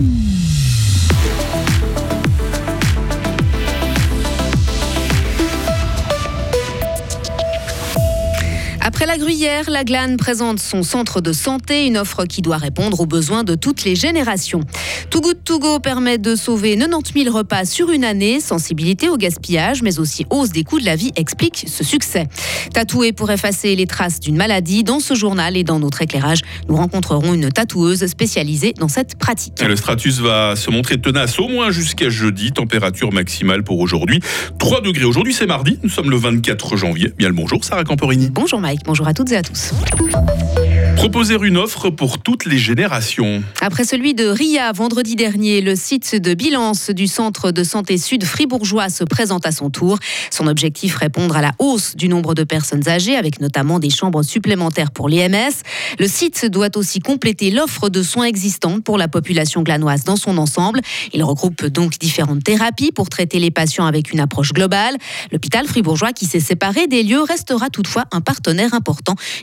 Mm-hmm. Après la Gruyère, la Glane présente son centre de santé, une offre qui doit répondre aux besoins de toutes les générations. Too Good To Go permet de sauver 90 000 repas sur une année. Sensibilité au gaspillage, mais aussi hausse des coûts de la vie explique ce succès. Tatoué pour effacer les traces d'une maladie, dans ce journal et dans notre éclairage, nous rencontrerons une tatoueuse spécialisée dans cette pratique. Le stratus va se montrer tenace au moins jusqu'à jeudi. Température maximale pour aujourd'hui 3 degrés. Aujourd'hui c'est mardi, nous sommes le 24 janvier. Bien le bonjour Sarah Camporini. Bonjour Mike bonjour à toutes et à tous. Proposer une offre pour toutes les générations. Après celui de RIA vendredi dernier, le site de bilance du centre de santé sud fribourgeois se présente à son tour. Son objectif répondre à la hausse du nombre de personnes âgées avec notamment des chambres supplémentaires pour l'EMS. Le site doit aussi compléter l'offre de soins existante pour la population glanoise dans son ensemble. Il regroupe donc différentes thérapies pour traiter les patients avec une approche globale. L'hôpital fribourgeois qui s'est séparé des lieux restera toutefois un partenaire important.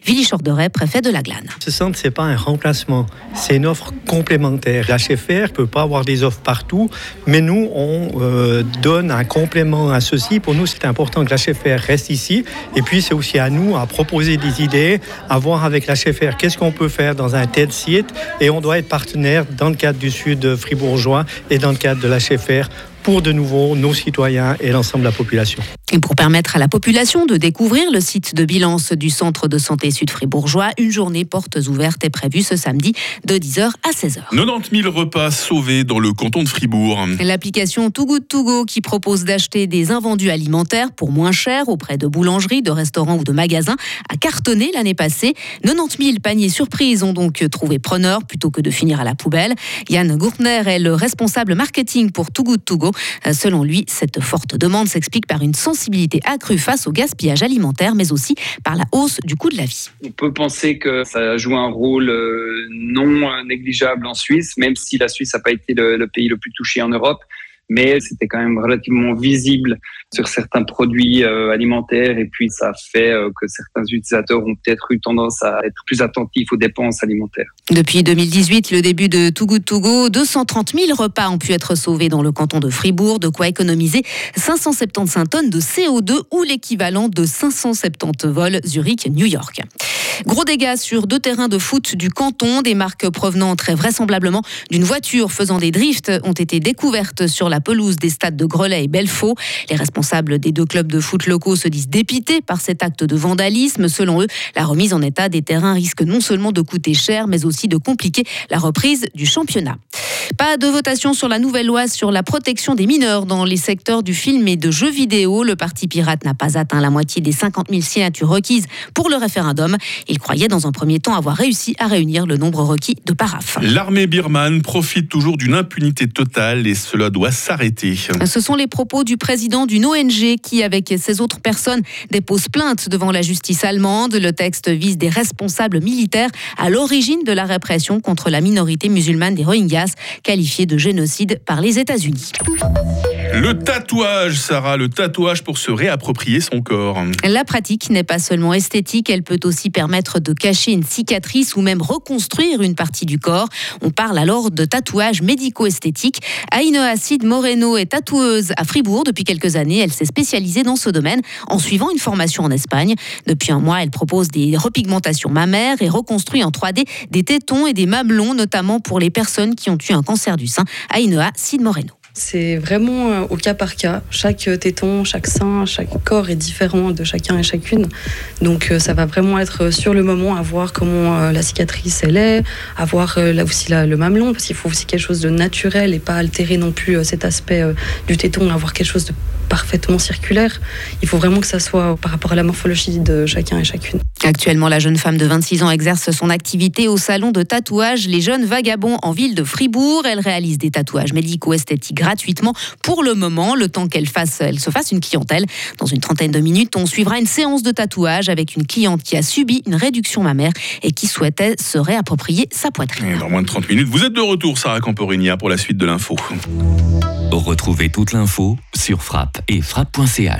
Willy Chorderet, préfet de la Glane. Ce centre, c'est pas un remplacement, c'est une offre complémentaire. La ne peut pas avoir des offres partout, mais nous, on euh, donne un complément à ceci. Pour nous, c'est important que la HFR reste ici. Et puis, c'est aussi à nous à proposer des idées, à voir avec la HFR qu'est-ce qu'on peut faire dans un tel site. Et on doit être partenaire dans le cadre du Sud fribourgeois et dans le cadre de la HFR pour de nouveau nos citoyens et l'ensemble de la population. Et pour permettre à la population de découvrir le site de bilance du centre de santé sud-fribourgeois, une journée portes ouvertes est prévue ce samedi de 10h à 16h. 90 000 repas sauvés dans le canton de Fribourg. L'application Too Good To Go qui propose d'acheter des invendus alimentaires pour moins cher auprès de boulangeries, de restaurants ou de magasins a cartonné l'année passée. 90 000 paniers surprises ont donc trouvé preneur plutôt que de finir à la poubelle. Yann Gourtner est le responsable marketing pour Too Good To Go. Euh, selon lui, cette forte demande s'explique par une sensibilité accrue face au gaspillage alimentaire, mais aussi par la hausse du coût de la vie. On peut penser que ça joue un rôle euh, non négligeable en Suisse, même si la Suisse n'a pas été le, pays le plus touché en Europe mais c'était quand même relativement visible sur certains produits euh, alimentaires et puis ça fait euh, que certains utilisateurs ont peut-être eu tendance à être plus attentifs aux dépenses alimentaires. Depuis 2018, le début de Too Good To Go, 230 000 repas ont pu être sauvés dans le canton de Fribourg, de quoi économiser 575 tonnes de CO2 ou l'équivalent de 570 vols Zurich-New York. Gros dégâts sur deux terrains de foot du canton. Des marques provenant très vraisemblablement d'une voiture faisant des drifts ont été découvertes sur la pelouse des stades de Grelais et Belfaux. Les responsables des deux clubs de foot locaux se disent dépités par cet acte de vandalisme. Selon eux, la remise en état des terrains risque non seulement de coûter cher, mais aussi de compliquer la reprise du championnat. Pas de votation sur la nouvelle loi sur la protection des mineurs dans les secteurs du film et de jeux vidéo. Le Parti pirate n'a pas atteint la moitié des 50 000 signatures requises pour le référendum. Il croyait dans un premier temps avoir réussi à réunir le nombre requis de paraphes. L'armée birmane profite toujours d'une impunité totale et cela doit Ce sont les propos du président d'une ONG qui, avec ses autres personnes, dépose plainte devant la justice allemande. Le texte vise des responsables militaires à l'origine de la répression contre la minorité musulmane des Rohingyas qualifié de génocide par les États-Unis. Le tatouage, Sarah, le tatouage pour se réapproprier son corps. La pratique n'est pas seulement esthétique, elle peut aussi permettre de cacher une cicatrice ou même reconstruire une partie du corps. On parle alors de tatouage médico-esthétique. Aïnoa Sid Moreno est tatoueuse à Fribourg depuis quelques années. Elle s'est spécialisée dans ce domaine en suivant une formation en Espagne. Depuis un mois, elle propose des repigmentations mammaires et reconstruit en 3D des tétons et des mamelons, notamment pour les personnes qui ont eu un cancer du sein. Aïnoa Sid Moreno. C'est vraiment euh, au cas par cas. Chaque téton, chaque sein, chaque corps est différent de chacun et chacune. Donc euh, ça va vraiment être sur le moment à voir comment euh, la cicatrice elle est, à voir là aussi le mamelon, parce qu'il faut aussi quelque chose de naturel et pas altérer non plus cet aspect du téton, avoir quelque chose de parfaitement circulaire. Il faut vraiment que ça soit par rapport à la morphologie de chacun et chacune. Actuellement, la jeune femme de 26 ans exerce son activité au salon de tatouage Les Jeunes Vagabonds en ville de Fribourg. Elle réalise des tatouages médico-esthétiques gratuitement pour le moment, le temps qu'elle fasse, elle se fasse une clientèle. Dans une trentaine de minutes, on suivra une séance de tatouage avec une cliente qui a subi une réduction mammaire et qui souhaitait se réapproprier sa poitrine. dans moins de 30 minutes, vous êtes de retour, Sarah Camporinia, pour la suite de l'info. Retrouvez toute l'info sur frappe et frappe.ch.